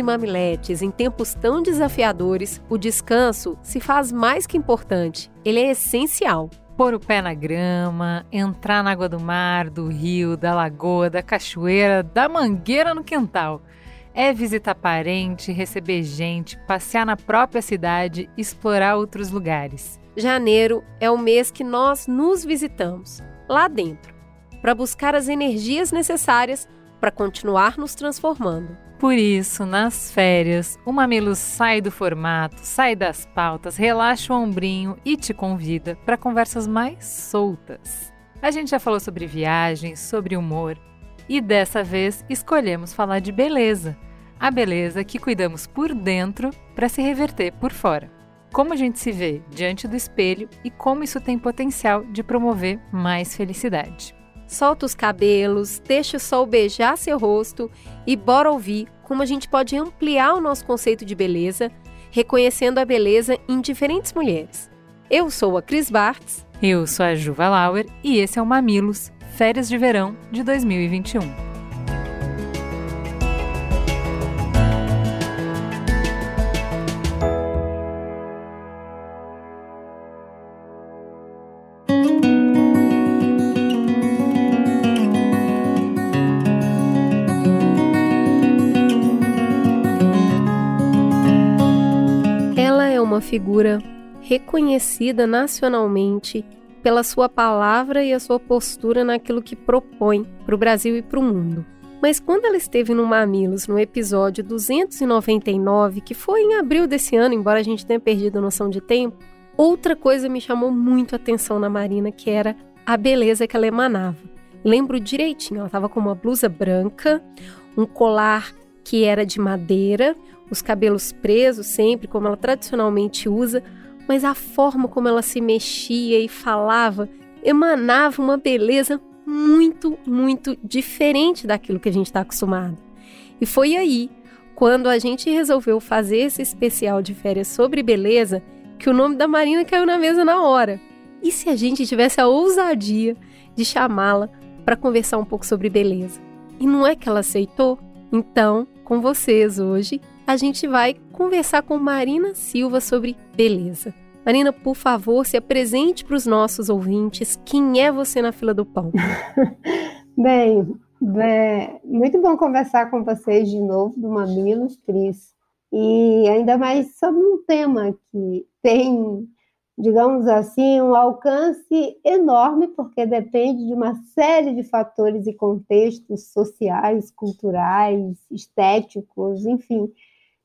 e mamiletes, em tempos tão desafiadores, o descanso se faz mais que importante, ele é essencial. Pôr o pé na grama, entrar na água do mar, do rio, da lagoa, da cachoeira, da mangueira no quintal. É visitar parente, receber gente, passear na própria cidade, explorar outros lugares. Janeiro é o mês que nós nos visitamos, lá dentro, para buscar as energias necessárias para continuar nos transformando. Por isso, nas férias, o Mamilo sai do formato, sai das pautas, relaxa o ombrinho e te convida para conversas mais soltas. A gente já falou sobre viagens, sobre humor e dessa vez escolhemos falar de beleza. A beleza que cuidamos por dentro para se reverter por fora. Como a gente se vê diante do espelho e como isso tem potencial de promover mais felicidade solta os cabelos, deixa o sol beijar seu rosto e bora ouvir como a gente pode ampliar o nosso conceito de beleza, reconhecendo a beleza em diferentes mulheres. Eu sou a Cris Bartz. Eu sou a Juva Lauer e esse é o Mamilos, Férias de Verão de 2021. Uma figura reconhecida nacionalmente pela sua palavra e a sua postura naquilo que propõe para o Brasil e para o mundo. Mas quando ela esteve no Mamilos, no episódio 299, que foi em abril desse ano, embora a gente tenha perdido a noção de tempo, outra coisa me chamou muito a atenção na Marina, que era a beleza que ela emanava. Lembro direitinho, ela estava com uma blusa branca, um colar que era de madeira, os cabelos presos sempre, como ela tradicionalmente usa, mas a forma como ela se mexia e falava emanava uma beleza muito, muito diferente daquilo que a gente está acostumado. E foi aí, quando a gente resolveu fazer esse especial de férias sobre beleza, que o nome da Marina caiu na mesa na hora. E se a gente tivesse a ousadia de chamá-la para conversar um pouco sobre beleza? E não é que ela aceitou? Então, com vocês hoje, a gente vai conversar com Marina Silva sobre beleza. Marina, por favor, se apresente para os nossos ouvintes. Quem é você na fila do pão? Bem, é muito bom conversar com vocês de novo do Mamilos, Cris. E ainda mais sobre um tema que tem, digamos assim, um alcance enorme, porque depende de uma série de fatores e contextos sociais, culturais, estéticos, enfim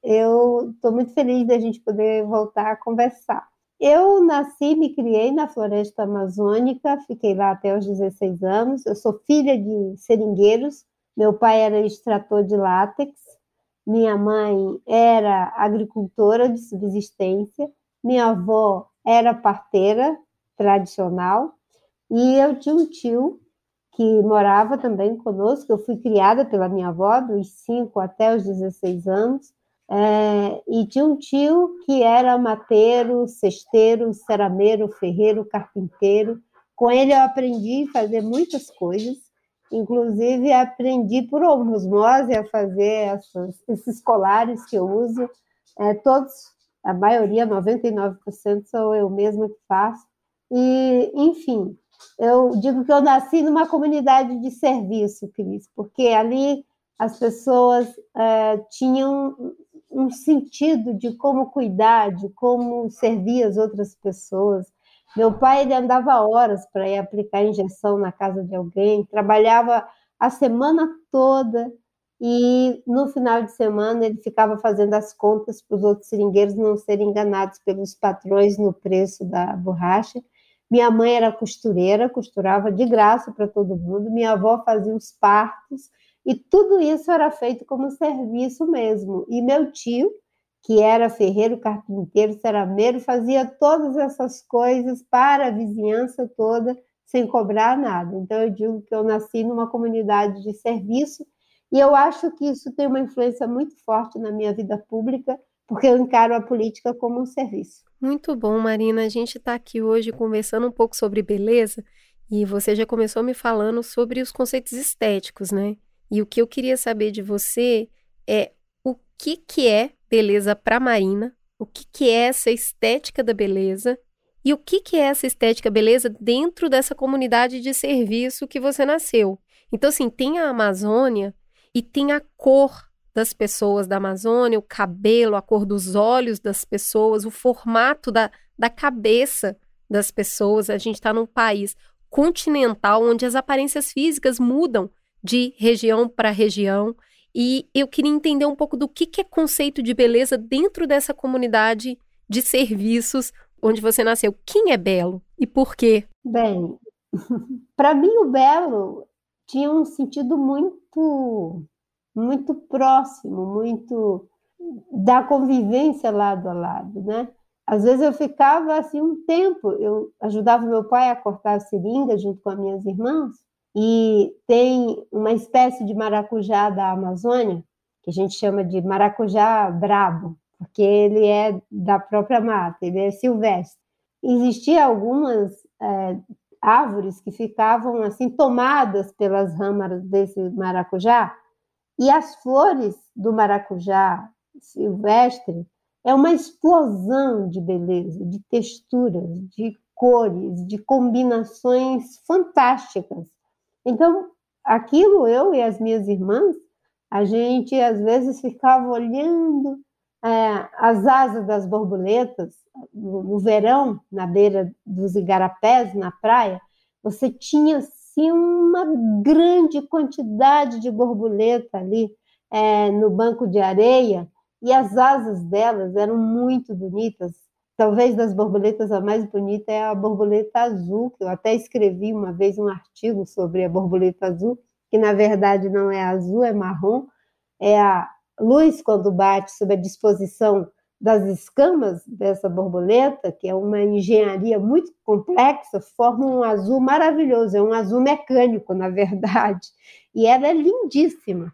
eu estou muito feliz da gente poder voltar a conversar. Eu nasci e me criei na floresta amazônica, fiquei lá até os 16 anos. Eu sou filha de seringueiros, meu pai era extrator de látex, minha mãe era agricultora de subsistência, minha avó era parteira tradicional e eu tinha um tio que morava também conosco. Eu fui criada pela minha avó dos 5 até os 16 anos. É, e tinha um tio que era mateiro, cesteiro, cerameiro, ferreiro, carpinteiro. Com ele eu aprendi a fazer muitas coisas, inclusive aprendi por osmose a fazer essas, esses colares que eu uso. É, todos, a maioria, 99%, sou eu mesma que faço. E, enfim, eu digo que eu nasci numa comunidade de serviço, Cris, porque ali as pessoas é, tinham um sentido de como cuidar, de como servir as outras pessoas. Meu pai ele andava horas para ir aplicar injeção na casa de alguém, trabalhava a semana toda e no final de semana ele ficava fazendo as contas para os outros seringueiros não serem enganados pelos patrões no preço da borracha. Minha mãe era costureira, costurava de graça para todo mundo. Minha avó fazia os partos e tudo isso era feito como serviço mesmo. E meu tio, que era ferreiro, carpinteiro, cerameiro, fazia todas essas coisas para a vizinhança toda sem cobrar nada. Então eu digo que eu nasci numa comunidade de serviço e eu acho que isso tem uma influência muito forte na minha vida pública, porque eu encaro a política como um serviço. Muito bom, Marina. A gente está aqui hoje conversando um pouco sobre beleza e você já começou me falando sobre os conceitos estéticos, né? E o que eu queria saber de você é o que, que é beleza para Marina, o que, que é essa estética da beleza e o que, que é essa estética beleza dentro dessa comunidade de serviço que você nasceu. Então, assim, tem a Amazônia e tem a cor das pessoas da Amazônia, o cabelo, a cor dos olhos das pessoas, o formato da, da cabeça das pessoas. A gente está num país continental onde as aparências físicas mudam de região para região. E eu queria entender um pouco do que, que é conceito de beleza dentro dessa comunidade de serviços onde você nasceu, quem é belo e por quê? Bem, para mim o belo tinha um sentido muito muito próximo, muito da convivência lado a lado, né? Às vezes eu ficava assim um tempo, eu ajudava meu pai a cortar a seringa junto com as minhas irmãs, e tem uma espécie de maracujá da Amazônia, que a gente chama de maracujá brabo, porque ele é da própria mata, ele é silvestre. Existiam algumas é, árvores que ficavam assim tomadas pelas ramas desse maracujá, e as flores do maracujá silvestre é uma explosão de beleza, de texturas, de cores, de combinações fantásticas. Então, aquilo eu e as minhas irmãs, a gente às vezes ficava olhando é, as asas das borboletas, no, no, verão, na beira dos igarapés, na praia, você tinha assim, uma grande quantidade de borboleta ali é, no banco de areia, e as asas delas eram muito bonitas. Talvez das borboletas a mais bonita é a borboleta azul, que eu até escrevi uma vez um artigo sobre a borboleta azul, que na verdade não é azul, é marrom, é a luz, quando bate sobre a disposição das escamas dessa borboleta, que é uma engenharia muito complexa, forma um azul maravilhoso, é um azul mecânico, na verdade, e ela é lindíssima.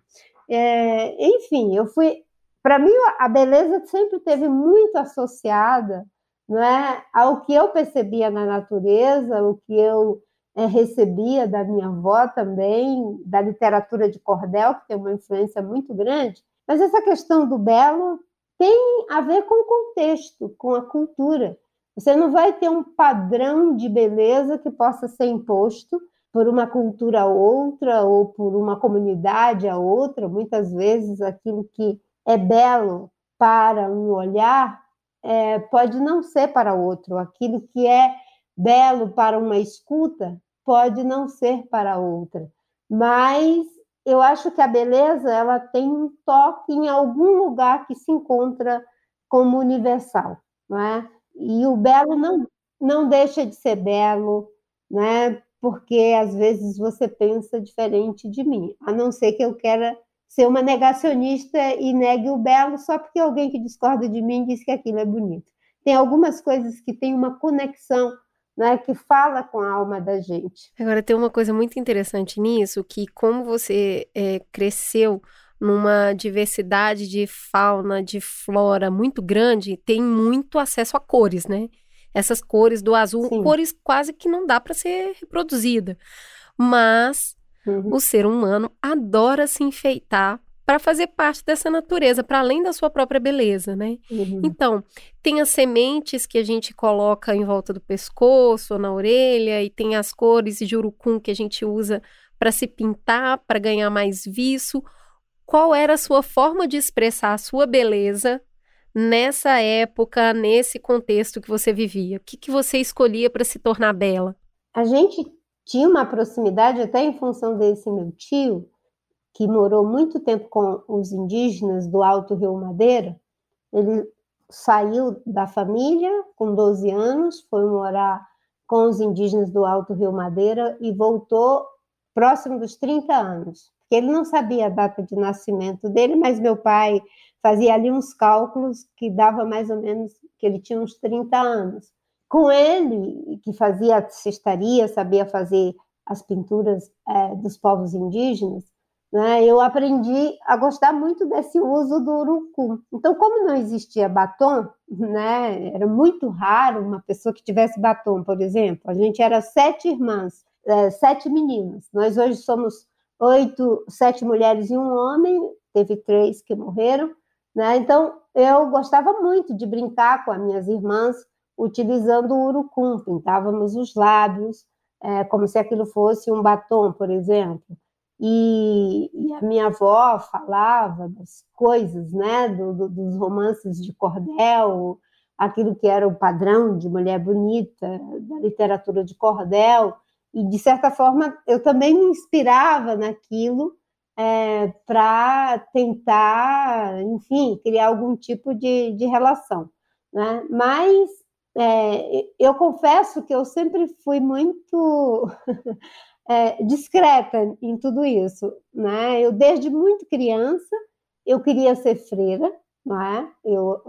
É, enfim, eu fui. Para mim, a beleza sempre teve muito associada não é, ao que eu percebia na natureza, o que eu é, recebia da minha avó também, da literatura de cordel, que tem uma influência muito grande, mas essa questão do belo tem a ver com o contexto, com a cultura. Você não vai ter um padrão de beleza que possa ser imposto por uma cultura a outra ou por uma comunidade a outra. Muitas vezes aquilo que é belo para um olhar é, pode não ser para outro. Aquilo que é belo para uma escuta pode não ser para outra. Mas eu acho que a beleza ela tem um toque em algum lugar que se encontra como universal, não é? E o belo não, não deixa de ser belo, né? Porque às vezes você pensa diferente de mim, a não ser que eu queira ser uma negacionista e negue o belo só porque alguém que discorda de mim diz que aquilo é bonito. Tem algumas coisas que têm uma conexão né, que fala com a alma da gente. Agora, tem uma coisa muito interessante nisso, que como você é, cresceu numa diversidade de fauna, de flora muito grande, tem muito acesso a cores, né? Essas cores do azul, Sim. cores quase que não dá para ser reproduzida. Mas uhum. o ser humano adora se enfeitar para fazer parte dessa natureza, para além da sua própria beleza, né? Uhum. Então, tem as sementes que a gente coloca em volta do pescoço, ou na orelha, e tem as cores de urucum que a gente usa para se pintar, para ganhar mais viço. Qual era a sua forma de expressar a sua beleza nessa época, nesse contexto que você vivia? O que, que você escolhia para se tornar bela? A gente tinha uma proximidade, até em função desse meu tio, que morou muito tempo com os indígenas do Alto Rio Madeira, ele saiu da família com 12 anos, foi morar com os indígenas do Alto Rio Madeira e voltou próximo dos 30 anos, porque ele não sabia a data de nascimento dele, mas meu pai fazia ali uns cálculos que dava mais ou menos que ele tinha uns 30 anos. Com ele, que fazia cestaria, sabia fazer as pinturas é, dos povos indígenas, né, eu aprendi a gostar muito desse uso do urucum. Então, como não existia batom, né, era muito raro uma pessoa que tivesse batom, por exemplo. A gente era sete irmãs, é, sete meninas. Nós hoje somos oito, sete mulheres e um homem. Teve três que morreram. Né? Então, eu gostava muito de brincar com as minhas irmãs utilizando o urucum. Pintávamos os lábios, é, como se aquilo fosse um batom, por exemplo. E, e, a minha avó falava das coisas, né, do, do, dos romances de cordel, aquilo que era o padrão de mulher bonita, da literatura de cordel, e de certa forma eu também me inspirava naquilo é, para tentar, enfim, criar algum tipo de, de relação. Né? Mas é, eu confesso que eu sempre fui muito é, discreta em tudo isso. Né? Eu, desde muito criança, eu queria ser freira, não é? eu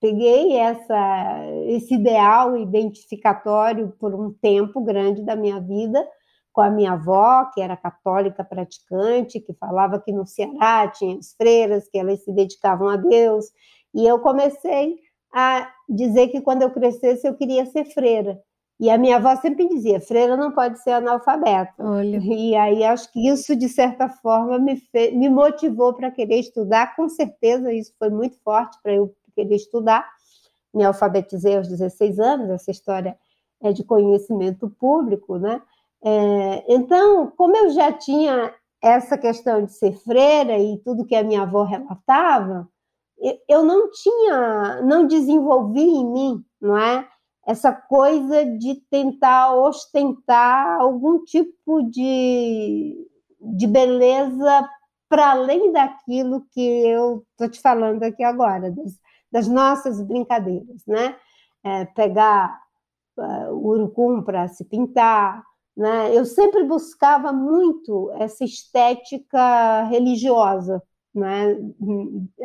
peguei essa, esse ideal identificatório por um tempo grande da minha vida, com a minha avó, que era católica praticante, que falava que no Ceará tinha as freiras, que elas se dedicavam a Deus, e eu comecei a dizer que quando eu crescesse eu queria ser freira. E a minha avó sempre dizia: freira não pode ser analfabeta. Olha. E aí acho que isso, de certa forma, me, fez, me motivou para querer estudar. Com certeza, isso foi muito forte para eu querer estudar. Me alfabetizei aos 16 anos, essa história é de conhecimento público, né? É, então, como eu já tinha essa questão de ser freira e tudo que a minha avó relatava, eu não tinha, não desenvolvi em mim, não é? Essa coisa de tentar ostentar algum tipo de, de beleza para além daquilo que eu estou te falando aqui agora, das, das nossas brincadeiras, né? É, pegar uh, o urucum para se pintar, né? Eu sempre buscava muito essa estética religiosa, né?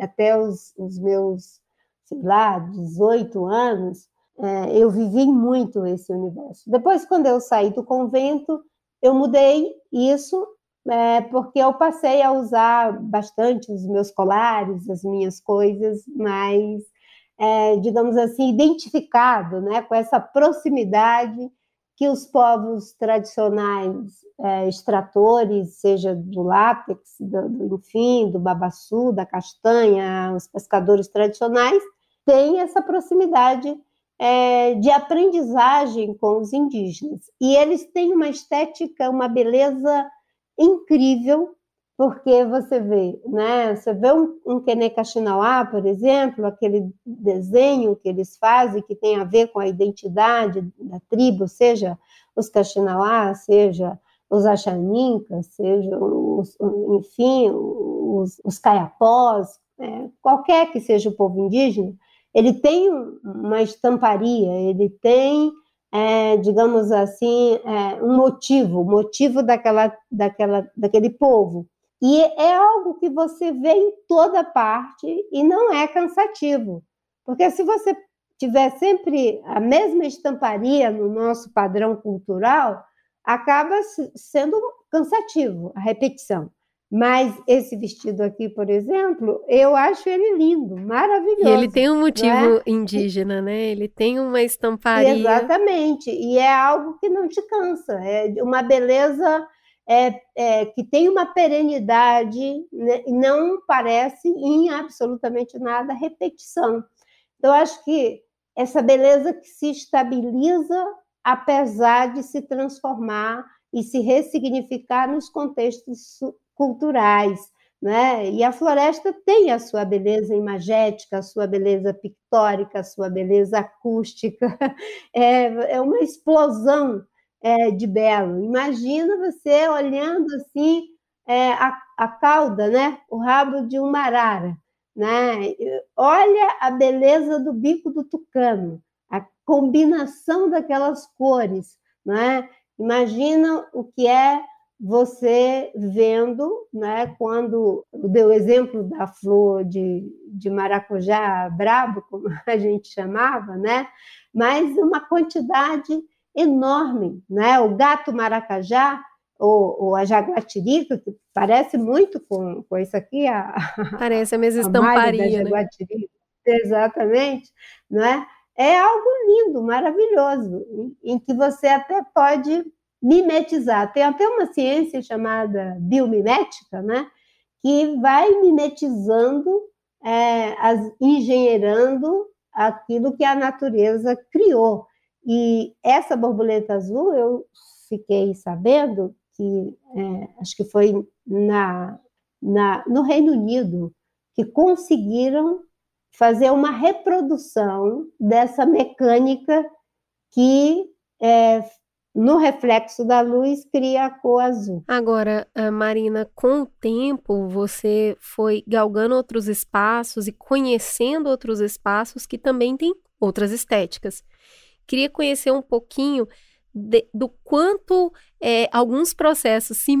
até os, os meus, sei lá, 18 anos, é, eu vivi muito esse universo. Depois, quando eu saí do convento, eu mudei isso é, porque eu passei a usar bastante os meus colares, as minhas coisas mais, é, digamos assim, identificado né, com essa proximidade que os povos tradicionais é, extratores, seja do látex, do, do, enfim, do babaçu, da castanha, os pescadores tradicionais, têm essa proximidade é, de aprendizagem com os indígenas. E eles têm uma estética, uma beleza incrível porque você vê, né? Você vê um, um Kenekashinauá, por exemplo, aquele desenho que eles fazem que tem a ver com a identidade da tribo, seja os Kaxinauá, seja os Axanincas, seja os, enfim, os, os Caiapós, né? qualquer que seja o povo indígena, ele tem uma estamparia, ele tem, é, digamos assim, é, um motivo, motivo daquela, daquela, daquele povo. E é algo que você vê em toda parte e não é cansativo. Porque se você tiver sempre a mesma estamparia no nosso padrão cultural, acaba sendo cansativo a repetição. Mas esse vestido aqui, por exemplo, eu acho ele lindo, maravilhoso. E ele tem um motivo né? indígena, né? Ele tem uma estamparia. Exatamente. E é algo que não te cansa. É uma beleza é, é, que tem uma perenidade né, e não parece em absolutamente nada repetição. Então, acho que essa beleza que se estabiliza apesar de se transformar e se ressignificar nos contextos culturais. Né? E a floresta tem a sua beleza imagética, a sua beleza pictórica, a sua beleza acústica. É, é uma explosão é, de belo. Imagina você olhando assim é, a, a cauda, né? o rabo de uma arara. Né? Olha a beleza do bico do tucano, a combinação daquelas cores. Né? Imagina o que é você vendo, né, quando deu o exemplo da flor de, de maracujá brabo, como a gente chamava, né, mas uma quantidade enorme, né, o gato maracajá, ou, ou a jaguatirica, que parece muito com, com isso aqui, a, parece a mesma estamparia, né? exatamente, não é? É algo lindo, maravilhoso, em, em que você até pode mimetizar. Tem até uma ciência chamada biomimética, né? Que vai mimetizando, é, as, engenheirando aquilo que a natureza criou. E essa borboleta azul, eu fiquei sabendo que, é, acho que foi na, na, no Reino Unido, que conseguiram fazer uma reprodução dessa mecânica que é, no reflexo da luz cria a cor azul. Agora, Marina, com o tempo você foi galgando outros espaços e conhecendo outros espaços que também têm outras estéticas. Queria conhecer um pouquinho de, do quanto é, alguns processos se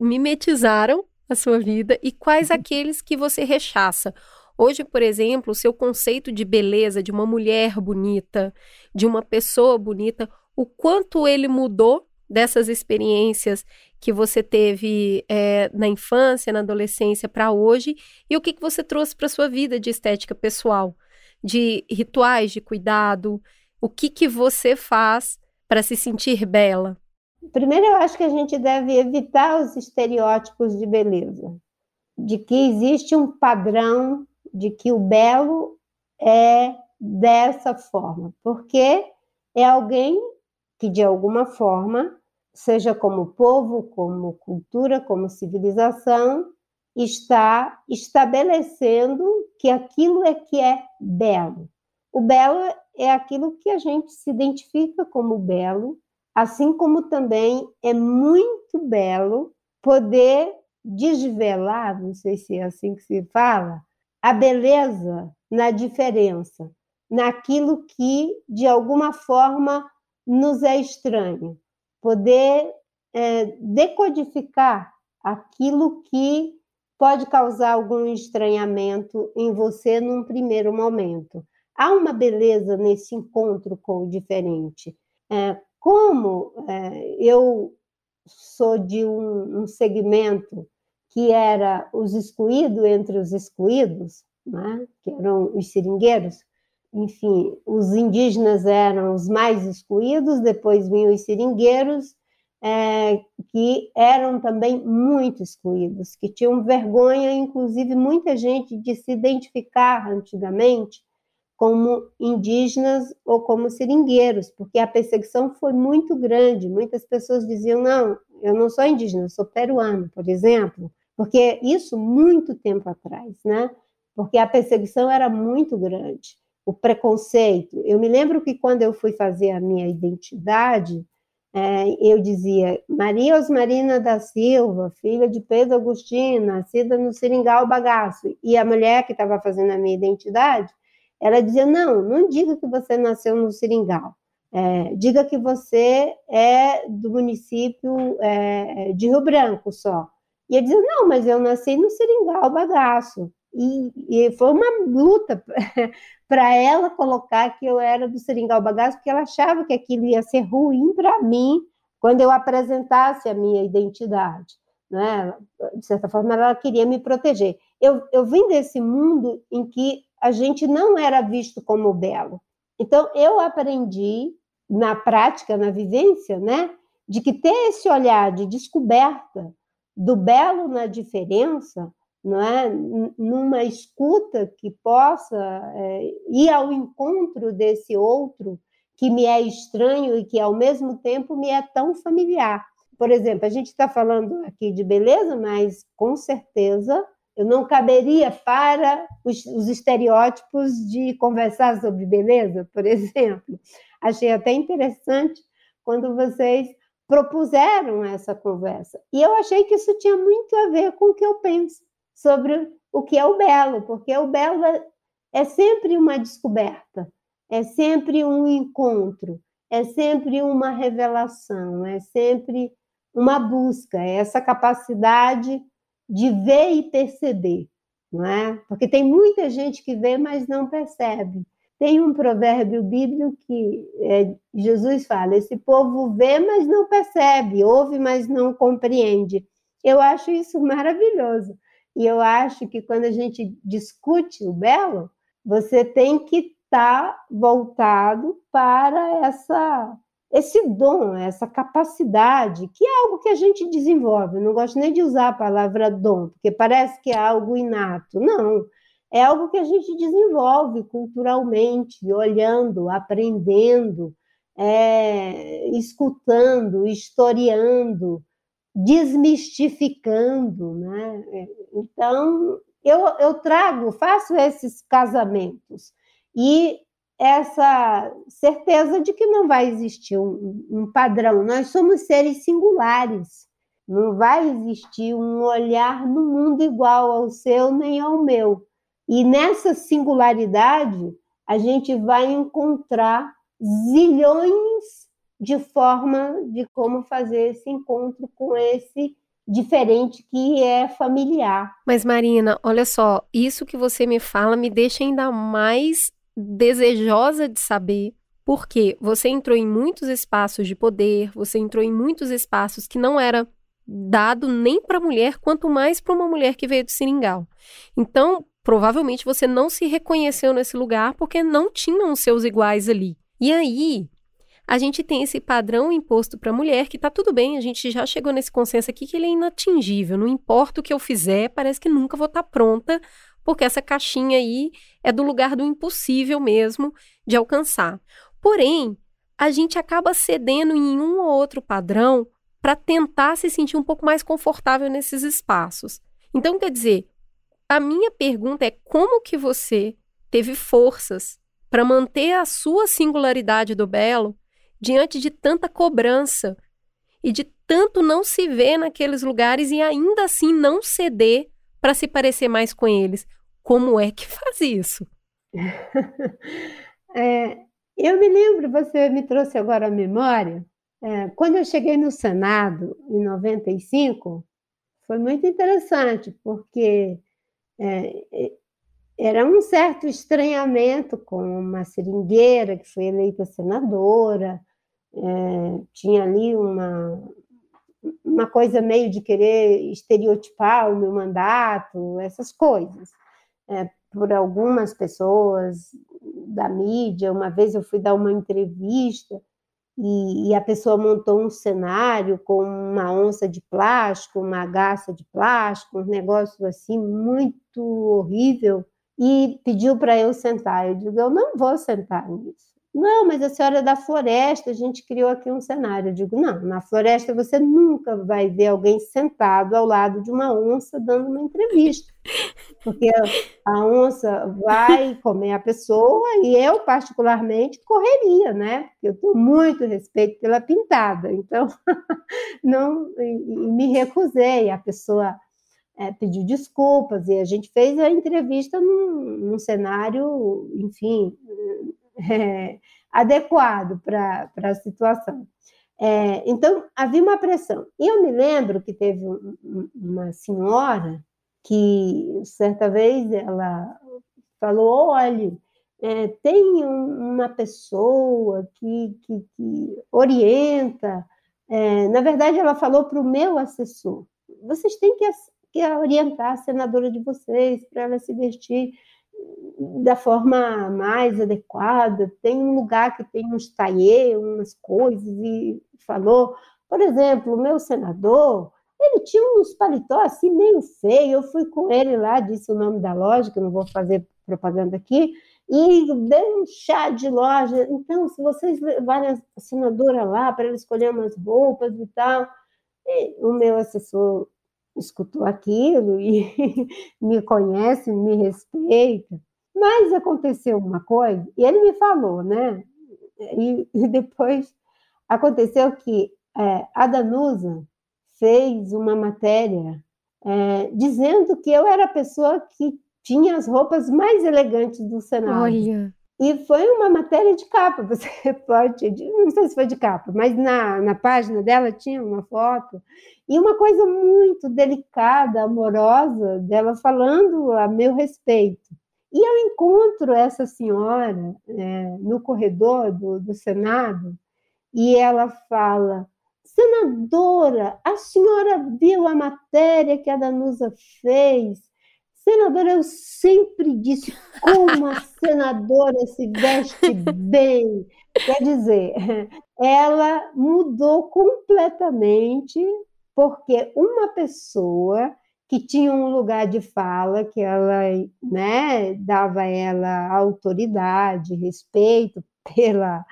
mimetizaram a sua vida e quais uhum. aqueles que você rechaça. Hoje, por exemplo, o seu conceito de beleza, de uma mulher bonita, de uma pessoa bonita, o quanto ele mudou dessas experiências que você teve é, na infância, na adolescência para hoje e o que, que você trouxe para sua vida de estética pessoal, de rituais de cuidado, o que, que você faz para se sentir bela? Primeiro, eu acho que a gente deve evitar os estereótipos de beleza, de que existe um padrão de que o belo é dessa forma, porque é alguém que de alguma forma, seja como povo, como cultura, como civilização, está estabelecendo que aquilo é que é belo. O belo é aquilo que a gente se identifica como belo, assim como também é muito belo poder desvelar, não sei se é assim que se fala, a beleza na diferença, naquilo que de alguma forma nos é estranho, poder é, decodificar aquilo que pode causar algum estranhamento em você num primeiro momento. Há uma beleza nesse encontro com o diferente. É, como é, eu sou de um, um, segmento que era os excluídos entre os excluídos, né, que eram os seringueiros, enfim, os indígenas eram os mais excluídos, depois vinham os seringueiros, é, que eram também muito excluídos, que tinham vergonha, inclusive muita gente, de se identificar antigamente como indígenas ou como seringueiros, porque a perseguição foi muito grande. Muitas pessoas diziam: não, eu não sou indígena, eu sou peruano, por exemplo, porque isso muito tempo atrás, né? Porque a perseguição era muito grande o preconceito. Eu me lembro que quando eu fui fazer a minha identidade, é, eu dizia Maria Osmarina da Silva, filha de Pedro Agostinho, nascida no Seringal Bagaço. E a mulher que estava fazendo a minha identidade, ela dizia: Não, não diga que você nasceu no Seringal. É, diga que você é do município é, de Rio Branco só. E eu dizia: Não, mas eu nasci no Seringal Bagaço. E, e foi uma luta para ela colocar que eu era do Seringal Bagaço, porque ela achava que aquilo ia ser ruim para mim quando eu apresentasse a minha identidade. Né? De certa forma, ela queria me proteger. Eu, eu vim desse mundo em que a gente não era visto como belo. Então, eu aprendi na prática, na vivência, né, de que ter esse olhar de descoberta do belo na diferença não é? numa escuta que possa é, ir ao encontro desse outro que me é estranho e que ao mesmo tempo me é tão familiar. Por exemplo, a gente está falando aqui de beleza, mas com certeza eu não caberia para os, os estereótipos de conversar sobre beleza, por exemplo. Achei até interessante quando vocês propuseram essa conversa. E eu achei que isso tinha muito a ver com o que eu penso sobre o que é o belo, porque o belo é, é sempre uma descoberta, é sempre um encontro, é sempre uma revelação, é sempre uma busca, é essa capacidade de ver e perceber, não é? Porque tem muita gente que vê, mas não percebe. Tem um provérbio bíblico que é, Jesus fala: esse povo vê, mas não percebe, ouve, mas não compreende. Eu acho isso maravilhoso. E eu acho que quando a gente discute o belo, você tem que estar tá voltado para essa esse dom, essa capacidade, que é algo que a gente desenvolve. não gosto nem de usar a palavra dom, porque parece que é algo inato. Não, é algo que a gente desenvolve culturalmente, olhando, aprendendo, é, escutando, historiando, desmistificando, né? Então, eu, eu trago, faço esses casamentos e essa certeza de que não vai existir um, um padrão. Nós somos seres singulares. Não vai existir um olhar no mundo igual ao seu nem ao meu. E nessa singularidade, a gente vai encontrar zilhões de forma de como fazer esse encontro com esse diferente que é familiar. Mas Marina, olha só, isso que você me fala me deixa ainda mais desejosa de saber, porque você entrou em muitos espaços de poder, você entrou em muitos espaços que não era dado nem para mulher, quanto mais para uma mulher que veio do seringal. Então, provavelmente você não se reconheceu nesse lugar porque não tinham seus iguais ali. E aí, a gente tem esse padrão imposto para mulher que tá tudo bem, a gente já chegou nesse consenso aqui que ele é inatingível, não importa o que eu fizer, parece que nunca vou estar tá pronta porque essa caixinha aí é do lugar do impossível mesmo de alcançar. Porém, a gente acaba cedendo em um ou outro padrão para tentar se sentir um pouco mais confortável nesses espaços. Então, quer dizer, a minha pergunta é como que você teve forças para manter a sua singularidade do belo diante de tanta cobrança e de tanto não se ver naqueles lugares e ainda assim não ceder para se parecer mais com eles. Como é que faz isso? é, eu me lembro, você me trouxe agora a memória, é, quando eu cheguei no Senado, em 95, foi muito interessante, porque é, era um certo estranhamento com uma seringueira que foi eleita senadora, é, tinha ali uma, uma coisa meio de querer estereotipar o meu mandato, essas coisas. É, por algumas pessoas da mídia, uma vez eu fui dar uma entrevista e, e, a pessoa montou um cenário com uma onça de plástico, uma garça de plástico, um negócio assim muito horrível, e pediu para eu sentar. Eu digo, eu não vou sentar nisso. Não, mas a senhora é da floresta, a gente criou aqui um cenário. Eu digo, não, na floresta você nunca vai ver alguém sentado ao lado de uma onça dando uma entrevista. Porque a onça vai comer a pessoa e eu, particularmente, correria, né? Eu tenho muito respeito pela pintada. Então, não me recusei. A pessoa é, pediu desculpas e a gente fez a entrevista num, num cenário, enfim, é, adequado para a situação. É, então, havia uma pressão. E eu me lembro que teve um, uma senhora que, certa vez, ela falou: olhe, é, tem uma pessoa que, que, que orienta. É, na verdade, ela falou para o meu assessor: vocês têm que, que orientar a senadora de vocês para ela se vestir da forma mais adequada. Tem um lugar que tem uns taillê, umas coisas, e falou, por exemplo, o meu senador, ele tinha uns paletó assim meio feio, eu fui com ele lá, disse o nome da loja, que eu não vou fazer propaganda aqui, e dei um chá de loja. Então, se vocês levarem a senadora lá para ela escolher umas roupas e tal, e o meu assessor escutou aquilo e me conhece, me respeita. Mas aconteceu uma coisa, e ele me falou, né? E, e depois aconteceu que é, a Danusa fez uma matéria é, dizendo que eu era a pessoa que tinha as roupas mais elegantes do cenário. Olha. E foi uma matéria de capa, você pode, não sei se foi de capa, mas na, na página dela tinha uma foto, e uma coisa muito delicada, amorosa, dela falando a meu respeito. E eu encontro essa senhora é, no corredor do, do Senado, e ela fala: Senadora, a senhora viu a matéria que a Danusa fez? Senadora, eu sempre disse como a senadora se veste bem. Quer dizer, ela mudou completamente porque uma pessoa que tinha um lugar de fala, que ela né, dava ela autoridade, respeito pela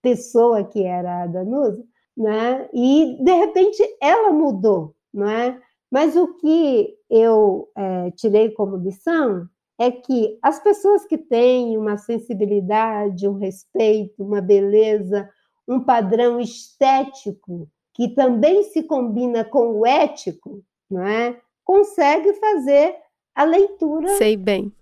pessoa que era a Danusa, né? E de repente ela mudou, não é? Mas o que eu é, tirei como lição é que as pessoas que têm uma sensibilidade, um respeito, uma beleza, um padrão estético que também se combina com o ético, não é? Consegue fazer a leitura. Sei bem.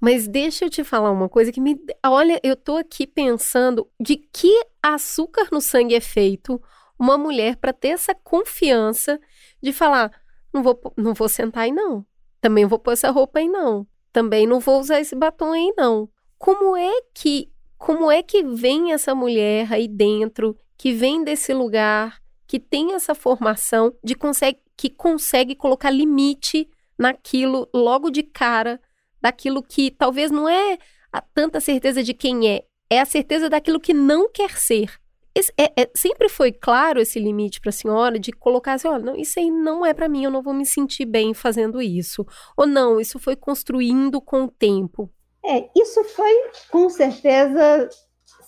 Mas deixa eu te falar uma coisa que me. Olha, eu tô aqui pensando de que açúcar no sangue é feito uma mulher para ter essa confiança de falar: não vou, não vou sentar aí, não. Também vou pôr essa roupa aí, não. Também não vou usar esse batom aí, não. Como é que. Como é que vem essa mulher aí dentro, que vem desse lugar, que tem essa formação, de consegue, que consegue colocar limite naquilo logo de cara daquilo que talvez não é a tanta certeza de quem é, é a certeza daquilo que não quer ser. Esse, é, é, sempre foi claro esse limite para a senhora de colocar assim: olha, não, isso aí não é para mim, eu não vou me sentir bem fazendo isso. Ou não, isso foi construindo com o tempo. É, isso foi com certeza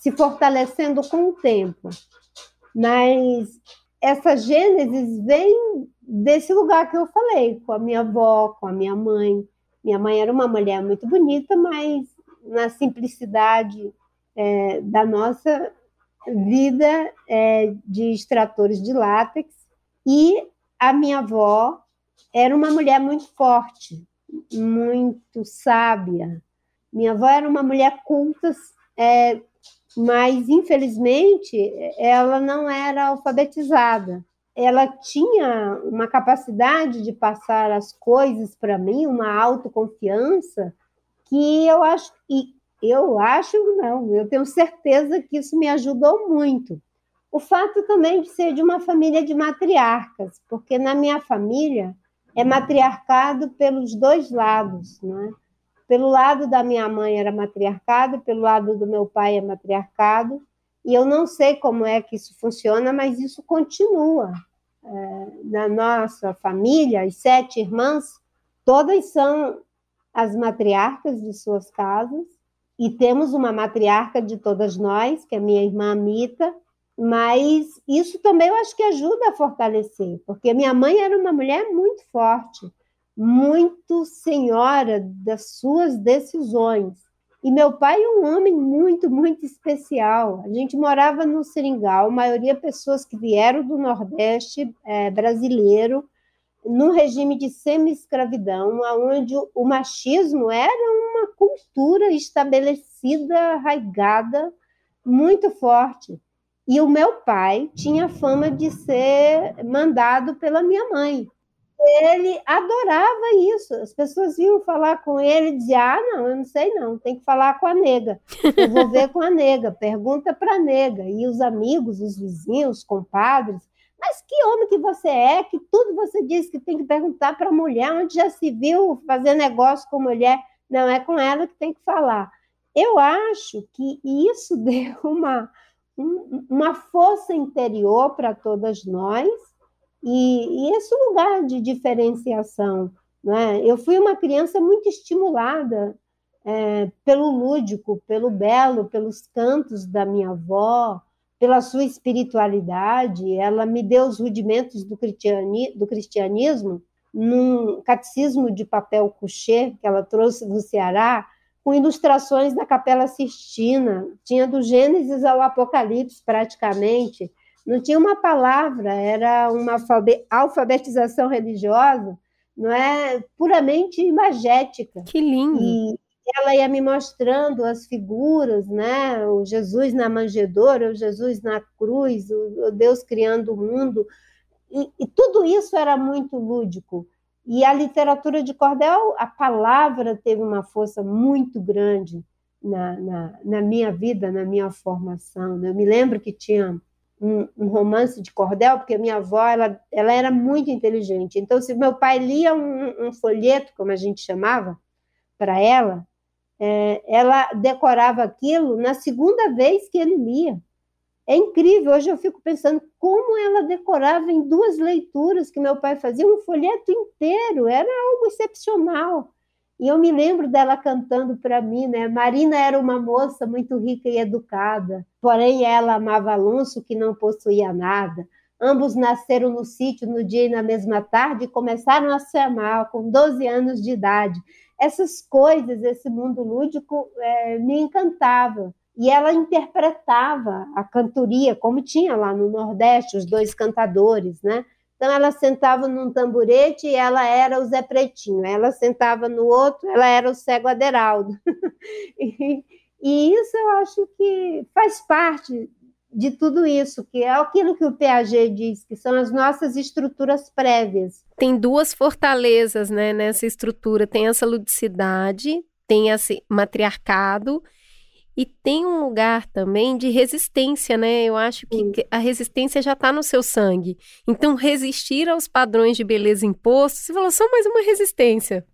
se fortalecendo com o tempo. Mas essa gênese vem desse lugar que eu falei, com a minha avó, com a minha mãe. Minha mãe era uma mulher muito bonita, mas na simplicidade é, da nossa vida é, de extratores de látex. E a minha avó era uma mulher muito forte, muito sábia. Minha avó era uma mulher culta, é, mas infelizmente ela não era alfabetizada ela tinha uma capacidade de passar as coisas para mim, uma autoconfiança que eu acho e eu acho não, eu tenho certeza que isso me ajudou muito. O fato também de ser de uma família de matriarcas, porque na minha família é matriarcado pelos dois lados, né? Pelo lado da minha mãe era matriarcado, pelo lado do meu pai é matriarcado, e eu não sei como é que isso funciona, mas isso continua. É, na nossa família, as sete irmãs, todas são as matriarcas de suas casas, e temos uma matriarca de todas nós, que é minha irmã Amita, mas isso também eu acho que ajuda a fortalecer, porque minha mãe era uma mulher muito forte, muito senhora das suas decisões. E meu pai é um homem muito, muito especial. A gente morava no Seringal, a maioria pessoas que vieram do Nordeste é, brasileiro, num regime de semi-escravidão, onde o machismo era uma cultura estabelecida, arraigada, muito forte. E o meu pai tinha fama de ser mandado pela minha mãe ele adorava isso. As pessoas vinham falar com ele e diziam: Ah, não, eu não sei não, tem que falar com a nega. Eu vou ver com a nega, pergunta para a nega. E os amigos, os vizinhos, os compadres, mas que homem que você é, que tudo você diz que tem que perguntar para a mulher, onde já se viu fazer negócio com mulher? Não, é com ela que tem que falar. Eu acho que isso deu uma, uma força interior para todas nós, e, e esse lugar de diferenciação. Né? Eu fui uma criança muito estimulada é, pelo lúdico, pelo belo, pelos cantos da minha avó, pela sua espiritualidade. Ela me deu os rudimentos do, cristiani, do cristianismo num catecismo de papel couché que ela trouxe do Ceará, com ilustrações da Capela Sistina, tinha do Gênesis ao Apocalipse praticamente, não tinha uma palavra, era uma alfabetização religiosa, não é puramente imagética. Que lindo! E, ela ia me mostrando as figuras, né? O Jesus na manjedoura, o Jesus na cruz, o Deus criando o mundo. E, e tudo isso era muito lúdico. E a literatura de cordel, a palavra teve uma força muito grande na, na, na minha vida, na minha formação. Eu me lembro que tinha um, um, romance de cordel, porque minha avó ela, ela era muito inteligente. Então, se meu pai lia um, um folheto, como a gente chamava, para ela, é, ela decorava aquilo na segunda vez que ele lia. É incrível, hoje eu fico pensando como ela decorava em duas leituras que meu pai fazia, um folheto inteiro, era algo excepcional. E eu me lembro dela cantando para mim, né? Marina era uma moça muito rica e educada, porém ela amava Alonso, que não possuía nada. Ambos nasceram no sítio no dia e na mesma tarde e começaram a se amar com 12 anos de idade. Essas coisas, esse mundo lúdico, é, me encantava e ela interpretava a cantoria, como tinha lá no Nordeste, os dois cantadores, né? Então ela sentava num tamborete e ela era o Zé Pretinho, ela sentava no outro, ela era o cego Aderaldo. e, e, isso eu acho que faz parte de tudo isso, que é aquilo que o Piaget diz, que são as nossas estruturas prévias. Tem duas fortalezas né, nessa estrutura, tem essa ludicidade, tem esse matriarcado e tem um lugar também de resistência, né? Eu acho que, que a resistência já está no seu sangue. Então, resistir aos padrões de beleza impostos, você falou, só mais uma resistência.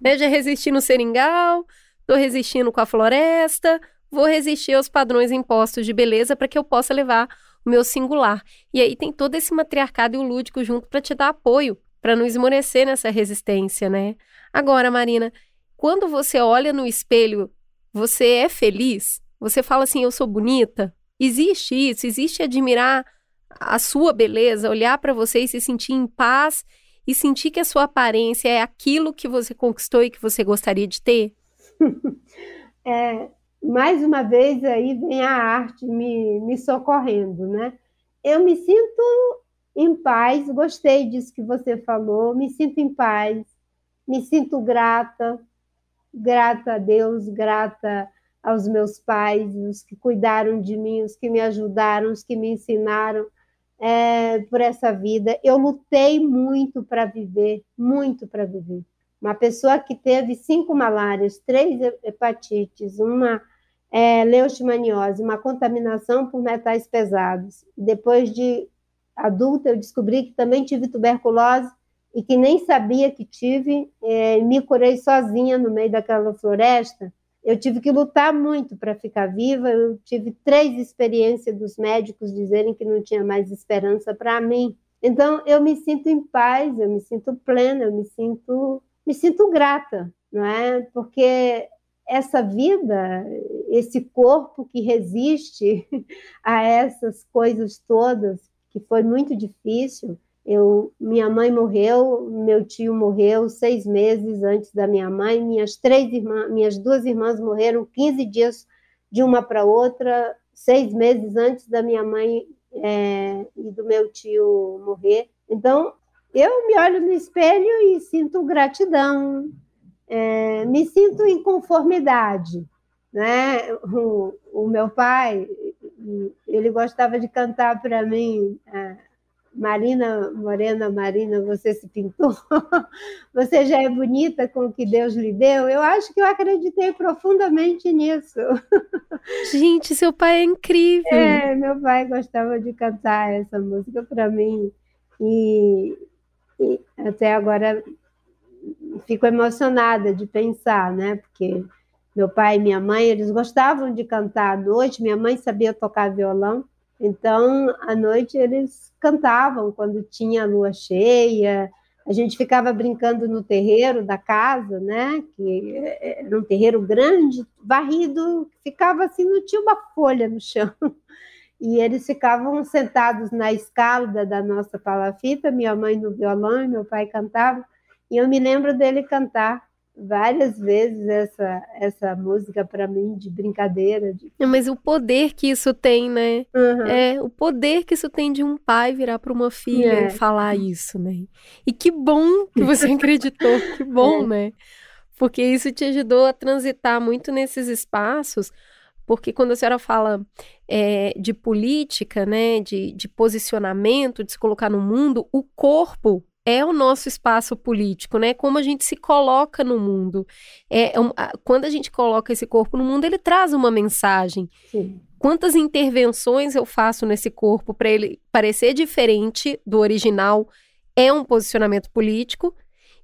né? Já resisti no seringal, estou resistindo com a floresta, vou resistir aos padrões impostos de beleza para que eu possa levar o meu singular. E aí tem todo esse matriarcado e o lúdico junto para te dar apoio, para não esmorecer nessa resistência, né? Agora, Marina, quando você olha no espelho você é feliz? Você fala assim, eu sou bonita? Existe isso, existe admirar a sua beleza, olhar para você e se sentir em paz e sentir que a sua aparência é aquilo que você conquistou e que você gostaria de ter? é, mais uma vez aí vem a arte me, me socorrendo, né? Eu me sinto em paz, gostei disso que você falou, me sinto em paz, me sinto grata, grata a Deus, grata aos meus pais, os que cuidaram de mim, os que me ajudaram, os que me ensinaram é, por essa vida. Eu lutei muito para viver, muito para viver. Uma pessoa que teve cinco malárias, três hepatites, uma é, leishmaniose, uma contaminação por metais pesados. Depois de adulta, eu descobri que também tive tuberculose e que nem sabia que tive, é, me curei sozinha no meio daquela floresta. Eu tive que lutar muito para ficar viva. Eu tive três experiências dos médicos dizerem que não tinha mais esperança para mim. Então eu me sinto em paz, eu me sinto plena, eu me sinto me sinto grata, não é? Porque essa vida, esse corpo que resiste a essas coisas todas, que foi muito difícil, eu, minha mãe morreu, meu tio morreu seis meses antes da minha mãe, minhas três irmãs, minhas duas irmãs morreram 15 dias de uma para outra, seis meses antes da minha mãe é, e do meu tio morrer. Então, eu me olho no espelho e sinto gratidão, é, me sinto em conformidade. Né? O, o, meu pai, ele gostava de cantar para mim. É, Marina, Morena Marina, você se pintou? Você já é bonita com o que Deus lhe deu? Eu acho que eu acreditei profundamente nisso. Gente, seu pai é incrível. É, meu pai gostava de cantar essa música para mim. E, até agora fico emocionada de pensar, né? Porque meu pai e minha mãe, eles gostavam de cantar à noite. Minha mãe sabia tocar violão. Então, à noite eles cantavam quando tinha lua cheia. A gente ficava brincando no terreiro da casa, né? Que era um terreiro grande, varrido, ficava assim, não tinha uma folha no chão. E eles ficavam sentados na escada da nossa palafita, minha mãe no violão e meu pai cantava. E eu me lembro dele cantar várias vezes essa, essa música para mim de brincadeira. De... Mas o poder que isso tem, né? Uhum. É o poder que isso tem de um pai virar para uma filha é. e falar isso, né? E que bom que você acreditou, que bom, é. né? porque isso te ajudou a transitar muito nesses espaços, porque quando a senhora fala é, de política, né, de, de posicionamento, de se colocar no mundo, o corpo é o nosso espaço político, né? Como a gente se coloca no mundo. É, é quando a gente coloca esse corpo no mundo, ele traz uma mensagem. Sim. Quantas intervenções eu faço nesse corpo para ele parecer diferente do original é um posicionamento político.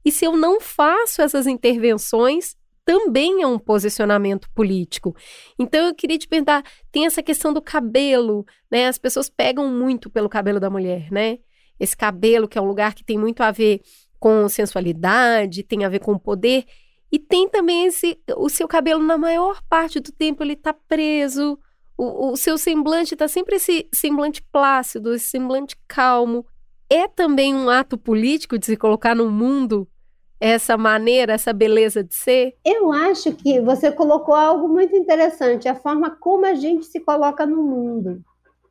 E se eu não faço essas intervenções, também é um posicionamento político. Então eu queria te perguntar, tem essa questão do cabelo, né? As pessoas pegam muito pelo cabelo da mulher, né? esse cabelo, que é um lugar que tem muito a ver com sensualidade, tem a ver com poder. E tem também esse, o seu cabelo, na maior parte do tempo, ele tá preso. O, o seu semblante tá sempre esse semblante plácido, esse semblante calmo. É também um ato político de se colocar no mundo essa maneira, essa beleza de ser? Eu acho que você colocou algo muito interessante, a forma como a gente se coloca no mundo.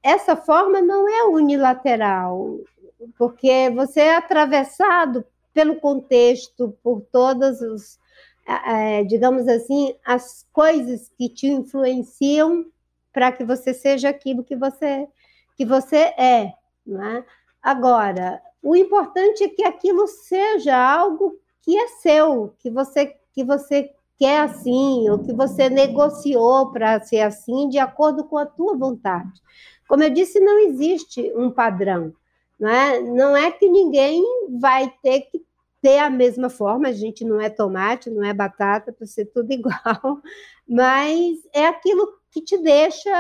Essa forma não é unilateral porque você é atravessado pelo contexto, por todas os, é, digamos assim, as coisas que te influenciam para que você seja aquilo que você que você é, né? Agora, o importante é que aquilo seja algo que é seu, que você que você quer assim, ou que você negociou para ser assim, de acordo com a tua vontade. Como eu disse, não existe um padrão. Não é, não é que ninguém vai ter que ter a mesma forma, a gente não é tomate, não é batata, para ser tudo igual, mas é aquilo que te deixa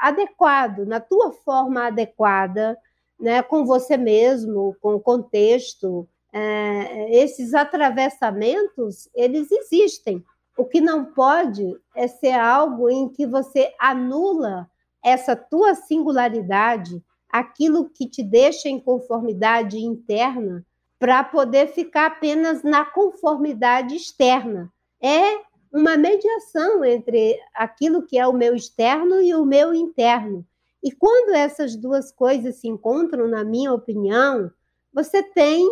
adequado, na tua forma adequada, né, com você mesmo, com o contexto. É, esses atravessamentos, eles existem. O que não pode é ser algo em que você anula essa tua singularidade, aquilo que te deixa em conformidade interna para poder ficar apenas na conformidade externa. É uma mediação entre aquilo que é o meu externo e o meu interno. E quando essas duas coisas se encontram, na minha opinião, você tem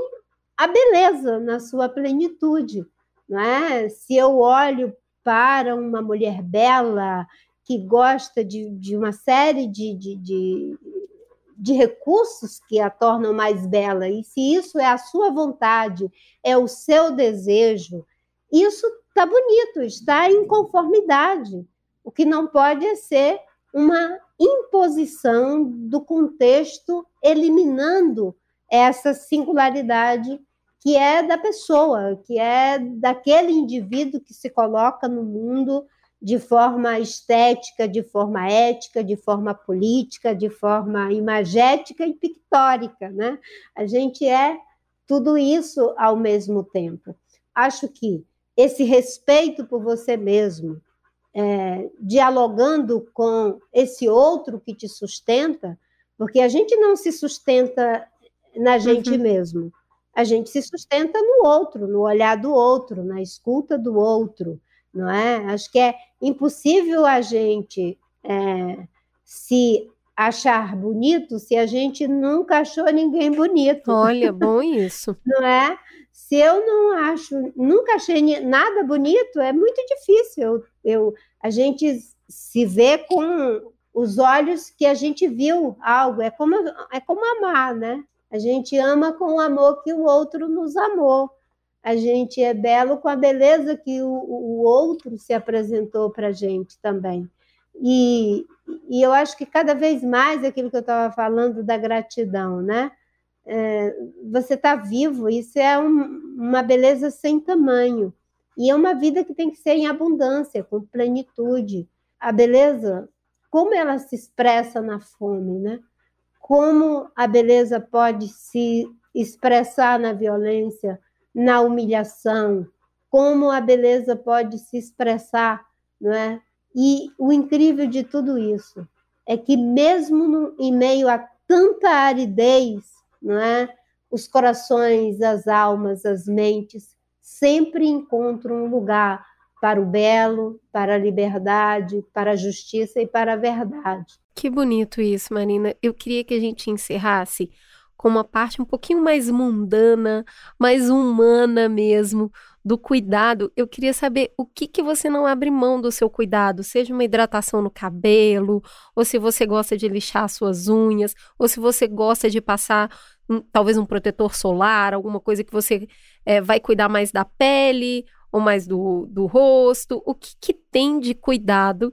a beleza na sua plenitude. Não é? Se eu olho para uma mulher bela que gosta de, de uma série de, de, de de recursos que a tornam mais bela, e se isso é a sua vontade, é o seu desejo, isso está bonito, está em conformidade. O que não pode é ser uma imposição do contexto, eliminando essa singularidade que é da pessoa, que é daquele indivíduo que se coloca no mundo de forma estética, de forma ética, de forma política, de forma imagética e pictórica, né? A gente é tudo isso ao mesmo tempo. Acho que esse respeito por você mesmo, é, dialogando com esse outro que te sustenta, porque a gente não se sustenta na gente uhum. mesmo, a gente se sustenta no outro, no olhar do outro, na escuta do outro, não é? Acho que é impossível a gente é, se achar bonito se a gente nunca achou ninguém bonito. Olha, bom isso. não é? Se eu não acho, nunca achei nada bonito, é muito difícil. Eu, eu, a gente se vê com os olhos que a gente viu algo. É como, é como amar, né? A gente ama com o amor que o outro nos amou a gente é belo com a beleza que o, o outro se apresentou para a gente também. E, e eu acho que cada vez mais aquilo que eu estava falando da gratidão, né? É, você está vivo, isso é um, uma beleza sem tamanho. E é uma vida que tem que ser em abundância, com plenitude. A beleza, como ela se expressa na fome, né? Como a beleza pode se expressar na violência, na humilhação, como a beleza pode se expressar, não é? E o incrível de tudo isso é que mesmo no, em meio a tanta aridez, não é? Os corações, as almas, as mentes sempre encontram um lugar para o belo, para a liberdade, para a justiça e para a verdade. Que bonito isso, Marina. Eu queria que a gente encerrasse com uma parte um pouquinho mais mundana, mais humana mesmo do cuidado, eu queria saber o que, que você não abre mão do seu cuidado, seja uma hidratação no cabelo, ou se você gosta de lixar suas unhas, ou se você gosta de passar um, talvez um protetor solar, alguma coisa que você é, vai cuidar mais da pele ou mais do, do rosto. O que, que tem de cuidado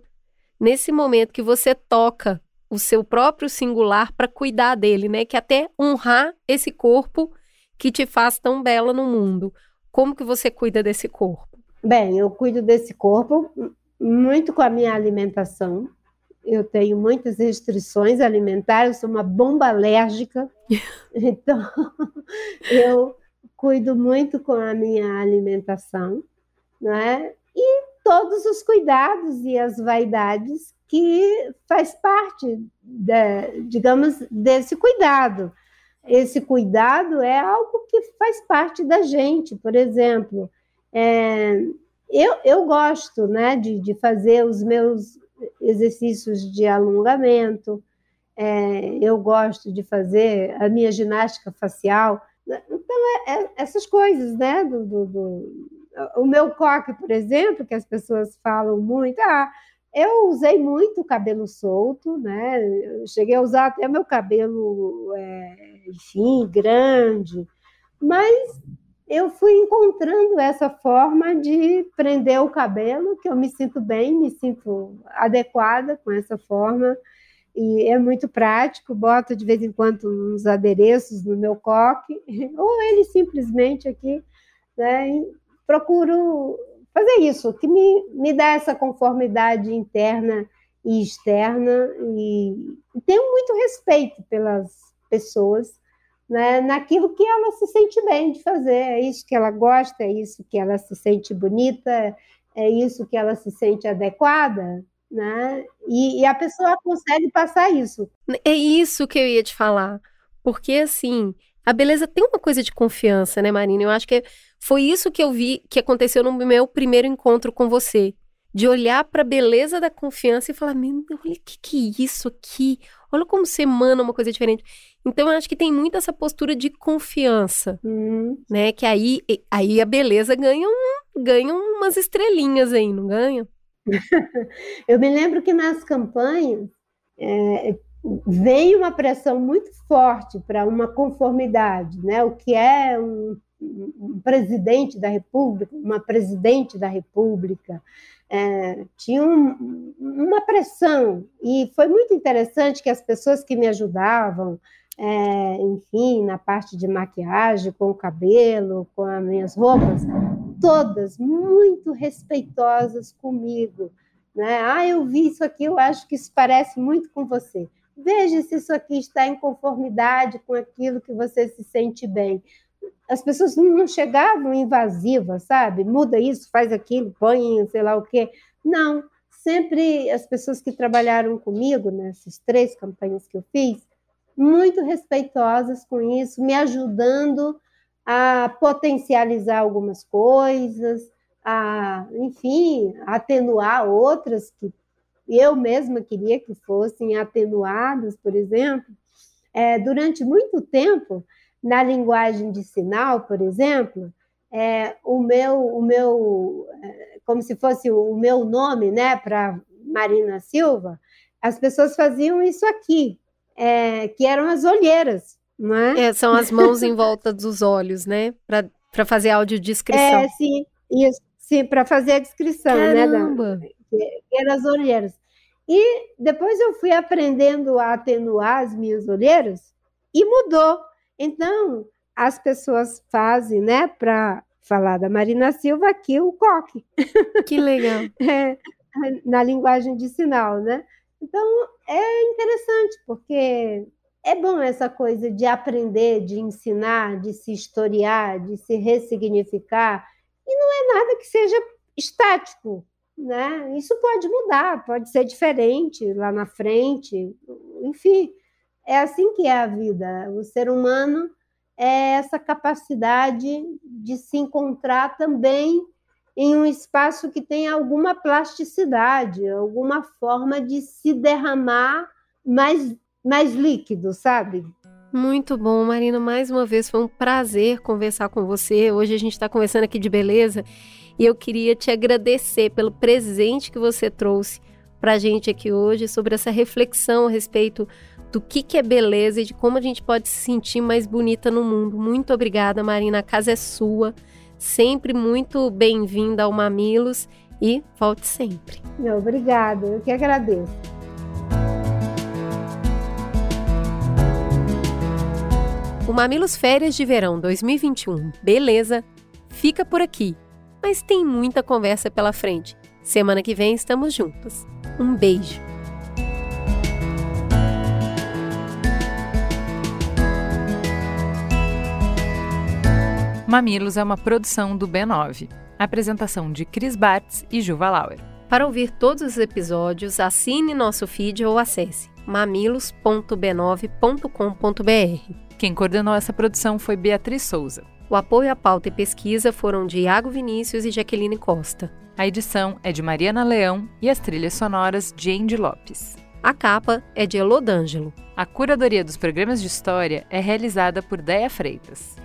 nesse momento que você toca o seu próprio singular para cuidar dele, né? Que até honrar esse corpo que te faz tão bela no mundo. Como que você cuida desse corpo? Bem, eu cuido desse corpo muito com a minha alimentação. Eu tenho muitas restrições alimentares, eu sou uma bomba alérgica. Então, eu cuido muito com a minha alimentação, né? E todos os cuidados e as vaidades que faz parte, de, digamos, desse cuidado esse cuidado é algo que faz parte da gente. Por exemplo, é, eu, eu gosto né, de, de fazer os meus exercícios de alongamento, é, eu gosto de fazer a minha ginástica facial. Então, é, é, essas coisas, né? Do, do, do, o meu coque, por exemplo, que as pessoas falam muito, ah, eu usei muito cabelo solto, né? Eu cheguei a usar até meu cabelo, é, enfim, grande, mas eu fui encontrando essa forma de prender o cabelo, que eu me sinto bem, me sinto adequada com essa forma, e é muito prático. Boto de vez em quando uns adereços no meu coque, ou ele simplesmente aqui, né? Procuro fazer isso, que me, me dá essa conformidade interna e externa, e, tenho muito respeito pelas pessoas, né, naquilo que ela se sente bem de fazer, é isso que ela gosta, é isso que ela se sente bonita, é isso que ela se sente adequada, né? E, e, a pessoa consegue passar isso. É isso que eu ia te falar, porque assim a beleza tem uma coisa de confiança, né, Marina? Eu acho que foi isso que eu vi que aconteceu no meu primeiro encontro com você. De olhar para a beleza da confiança e falar: Meu, olha o que, que é isso aqui. Olha como você emana uma coisa diferente. Então, eu acho que tem muito essa postura de confiança, uhum. né? Que aí, aí a beleza ganha, um, ganha umas estrelinhas aí, não ganha? eu me lembro que nas campanhas é, vem uma pressão muito forte para uma conformidade, né? O que é um, um, presidente da República, uma presidente da República, é, tinha um, uma pressão e foi muito interessante que as pessoas que me ajudavam, é, enfim, na parte de maquiagem, com o cabelo, com as minhas roupas, todas muito respeitosas comigo. Né? Ah, eu vi isso aqui, eu acho que isso parece muito com você. Veja se isso aqui está em conformidade com aquilo que você se sente bem. As pessoas não chegavam invasivas, sabe? Muda isso, faz aquilo, põe sei lá o quê. Não, sempre as pessoas que trabalharam comigo nessas três campanhas que eu fiz, muito respeitosas com isso, me ajudando a potencializar algumas coisas, a, enfim, atenuar outras que eu mesma queria que fossem atenuadas, por exemplo, é, durante muito tempo, na linguagem de sinal, por exemplo, é, o meu, o meu, é, como se fosse o meu nome, né, para Marina Silva, as pessoas faziam isso aqui, é, que eram as olheiras, não é? é são as mãos em volta dos olhos, né, para fazer audiodescrição. É, sim, isso, sim, para fazer a descrição, Caramba. né? Da, que eram as olheiras. E depois eu fui aprendendo a atenuar as minhas olheiras e mudou. Então, as pessoas fazem, né, para falar da Marina Silva aqui o coque. Que legal. é, na linguagem de sinal, né? Então, é interessante, porque é bom essa coisa de aprender, de ensinar, de se historiar, de se ressignificar. E não é nada que seja estático, né? Isso pode mudar, pode ser diferente lá na frente, enfim, é assim que é a vida. O ser humano é essa capacidade de se encontrar também em um espaço que tem alguma plasticidade, alguma forma de se derramar mais, mais líquido, sabe? Muito bom, Marina. Mais uma vez foi um prazer conversar com você. Hoje a gente está conversando aqui de beleza e eu queria te agradecer pelo presente que você trouxe para a gente aqui hoje sobre essa reflexão a respeito do que, que é beleza e de como a gente pode se sentir mais bonita no mundo. Muito obrigada, Marina. A casa é sua. Sempre muito bem-vinda ao Mamilos e volte sempre. Não, obrigada. Eu que agradeço. O Mamilos Férias de Verão 2021, beleza? Fica por aqui, mas tem muita conversa pela frente. Semana que vem estamos juntos. Um beijo! Mamilos é uma produção do B9. Apresentação de Cris Bartz e Juva Lauer. Para ouvir todos os episódios, assine nosso feed ou acesse mamilos.b9.com.br. Quem coordenou essa produção foi Beatriz Souza. O apoio à pauta e pesquisa foram de Iago Vinícius e Jaqueline Costa. A edição é de Mariana Leão e as trilhas sonoras de Andy Lopes. A capa é de Elodângelo. A curadoria dos programas de história é realizada por Deia Freitas.